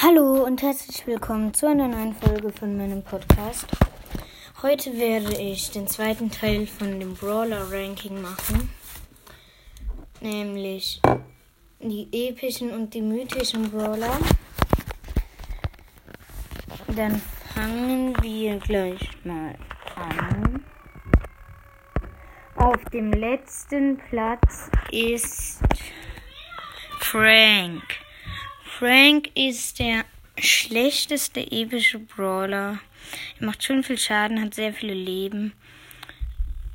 Hallo und herzlich willkommen zu einer neuen Folge von meinem Podcast. Heute werde ich den zweiten Teil von dem Brawler Ranking machen, nämlich die epischen und die mythischen Brawler. Dann fangen wir gleich mal an. Auf dem letzten Platz ist Frank. Frank ist der schlechteste epische Brawler. Er macht schon viel Schaden, hat sehr viele Leben.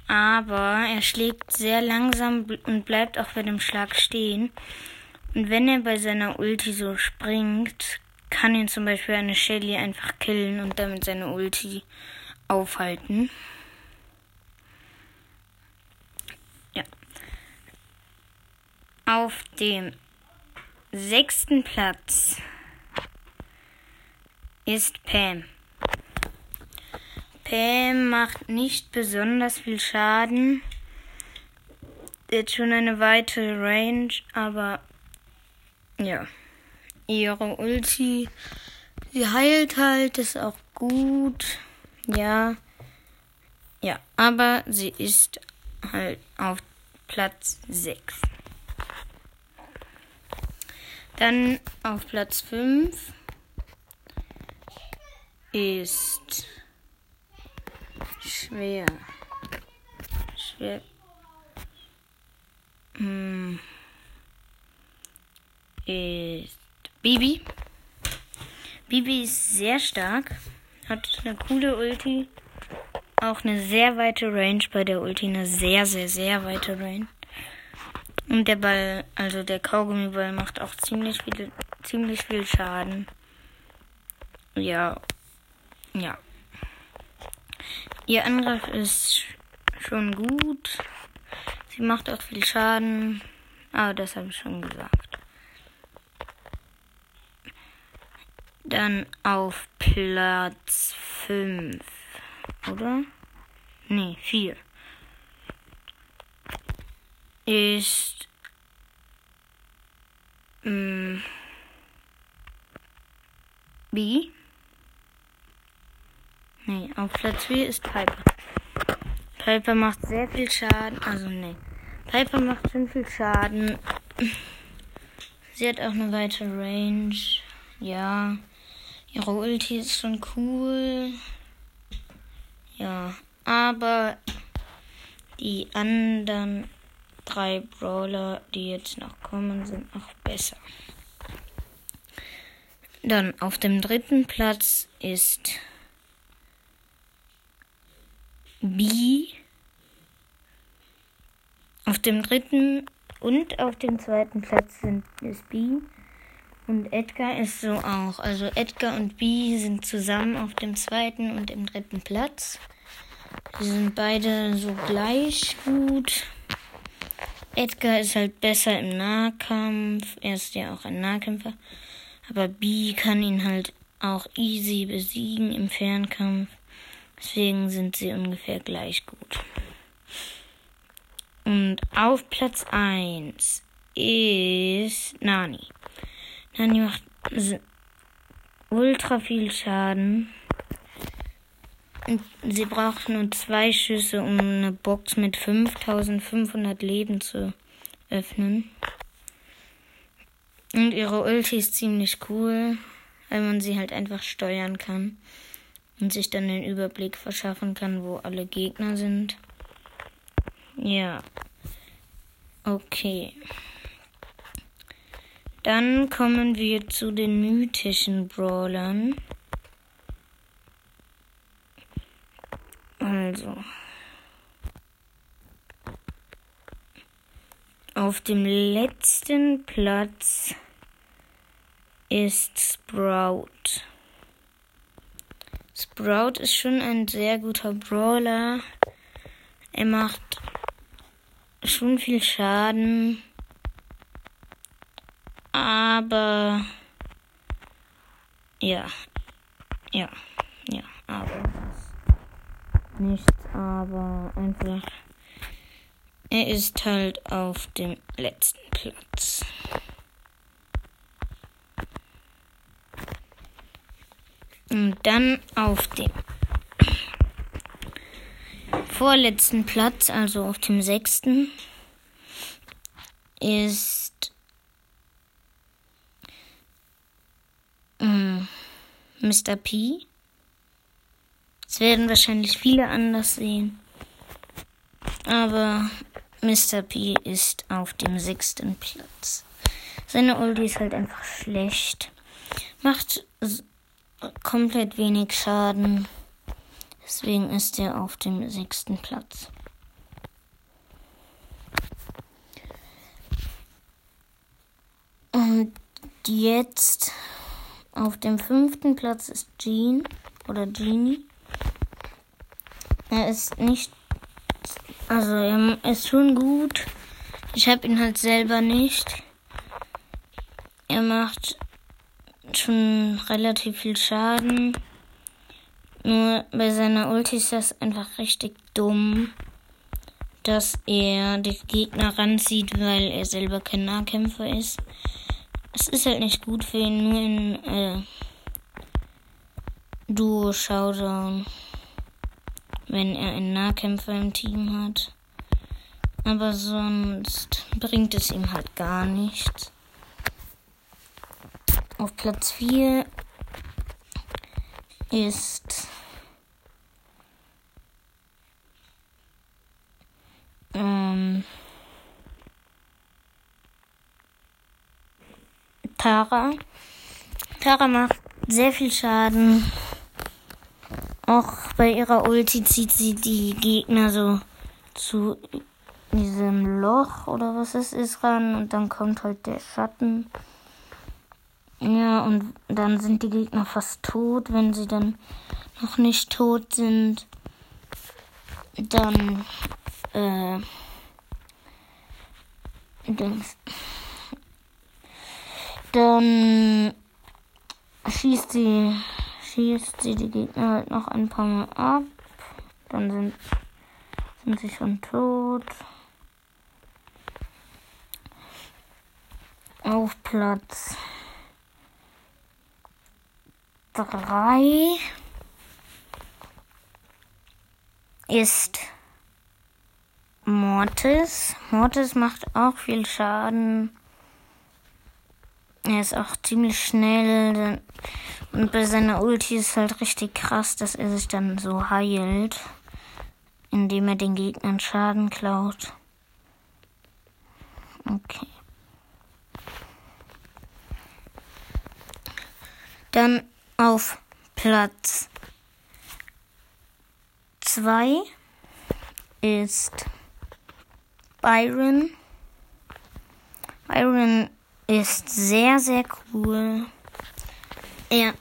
Aber er schlägt sehr langsam und bleibt auch bei dem Schlag stehen. Und wenn er bei seiner Ulti so springt, kann ihn zum Beispiel eine Shelly einfach killen und damit seine Ulti aufhalten. Ja. Auf dem sechsten Platz ist Pam. Pam macht nicht besonders viel Schaden. Jetzt schon eine weite Range, aber ja. Ihre Ulti, sie heilt halt, ist auch gut. Ja. Ja, aber sie ist halt auf Platz 6. Dann auf Platz 5 ist schwer. Schwer. Hm. Ist Bibi. Bibi ist sehr stark. Hat eine coole Ulti. Auch eine sehr weite Range bei der Ulti. Eine sehr, sehr, sehr weite Range. Und der Ball, also der Kaugummiball macht auch ziemlich viel, ziemlich viel Schaden. Ja. Ja. Ihr Angriff ist schon gut. Sie macht auch viel Schaden. Aber das habe ich schon gesagt. Dann auf Platz 5. Oder? Nee, 4. Ist. Mh, B. Nee, auf Platz 4 ist Piper. Piper macht sehr viel Schaden. Also, nee. Piper macht schon viel Schaden. Sie hat auch eine weite Range. Ja. Ihre Ulti ist schon cool. Ja. Aber die anderen drei Brawler, die jetzt noch kommen, sind noch besser. Dann auf dem dritten Platz ist B. Auf dem dritten und auf dem zweiten Platz sind ist B. Und Edgar ist so auch. Also Edgar und B sind zusammen auf dem zweiten und im dritten Platz. Sie sind beide so gleich gut. Edgar ist halt besser im Nahkampf. Er ist ja auch ein Nahkämpfer. Aber B kann ihn halt auch easy besiegen im Fernkampf. Deswegen sind sie ungefähr gleich gut. Und auf Platz 1 ist Nani. Nani macht ultra viel Schaden. Sie braucht nur zwei Schüsse, um eine Box mit 5500 Leben zu öffnen. Und ihre Ulti ist ziemlich cool, weil man sie halt einfach steuern kann und sich dann den Überblick verschaffen kann, wo alle Gegner sind. Ja. Okay. Dann kommen wir zu den mythischen Brawlern. Also. Auf dem letzten Platz ist Sprout. Sprout ist schon ein sehr guter Brawler. Er macht schon viel Schaden. Aber ja, ja, ja, aber nichts, aber einfach er ist halt auf dem letzten Platz. Und dann auf dem vorletzten Platz, also auf dem sechsten, ist ähm, Mr. P. Es werden wahrscheinlich viele anders sehen. Aber Mr. P ist auf dem sechsten Platz. Seine Ulti ist halt einfach schlecht. Macht komplett wenig Schaden. Deswegen ist er auf dem sechsten Platz. Und jetzt auf dem fünften Platz ist Jean oder Genie. Er ist nicht also er ist schon gut. Ich habe ihn halt selber nicht. Er macht schon relativ viel Schaden. Nur bei seiner Ulti ist das einfach richtig dumm, dass er die Gegner ranzieht, weil er selber kein Nahkämpfer ist. Es ist halt nicht gut für ihn, nur in äh, Duo-Showdown wenn er einen Nahkämpfer im Team hat. Aber sonst bringt es ihm halt gar nichts. Auf Platz 4 ist ähm, Tara. Tara macht sehr viel Schaden. Auch bei ihrer Ulti zieht sie die Gegner so zu diesem Loch oder was es ist ran und dann kommt halt der Schatten. Ja, und dann sind die Gegner fast tot, wenn sie dann noch nicht tot sind. Dann, äh, dann schießt sie schießt sie die Gegner halt noch ein paar Mal ab. Dann sind, sind sie schon tot. Auf Platz 3 ist Mortis. Mortis macht auch viel Schaden. Er ist auch ziemlich schnell. Und bei seiner Ulti ist halt richtig krass, dass er sich dann so heilt, indem er den Gegnern Schaden klaut. Okay. Dann auf Platz 2 ist Byron. Byron ist sehr, sehr cool. Er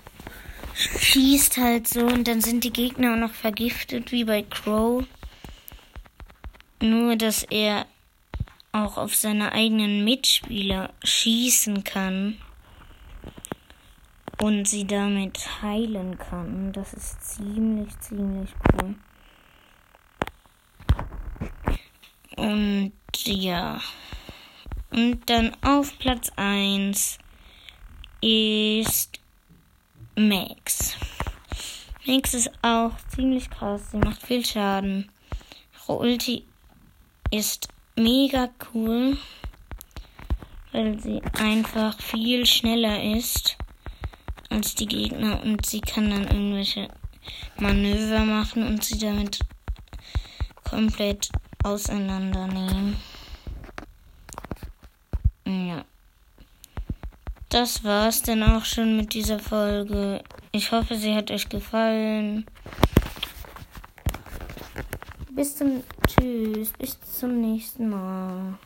schießt halt so und dann sind die Gegner auch noch vergiftet, wie bei Crow. Nur, dass er auch auf seine eigenen Mitspieler schießen kann und sie damit heilen kann. Das ist ziemlich, ziemlich cool. Und ja. Und dann auf Platz 1 ist Max. Max ist auch ziemlich krass. Sie macht viel Schaden. Ihre Ulti ist mega cool, weil sie einfach viel schneller ist als die Gegner und sie kann dann irgendwelche Manöver machen und sie damit komplett auseinandernehmen. Ja. Das war's dann auch schon mit dieser Folge. Ich hoffe, sie hat euch gefallen. Bis zum Tschüss, bis zum nächsten Mal.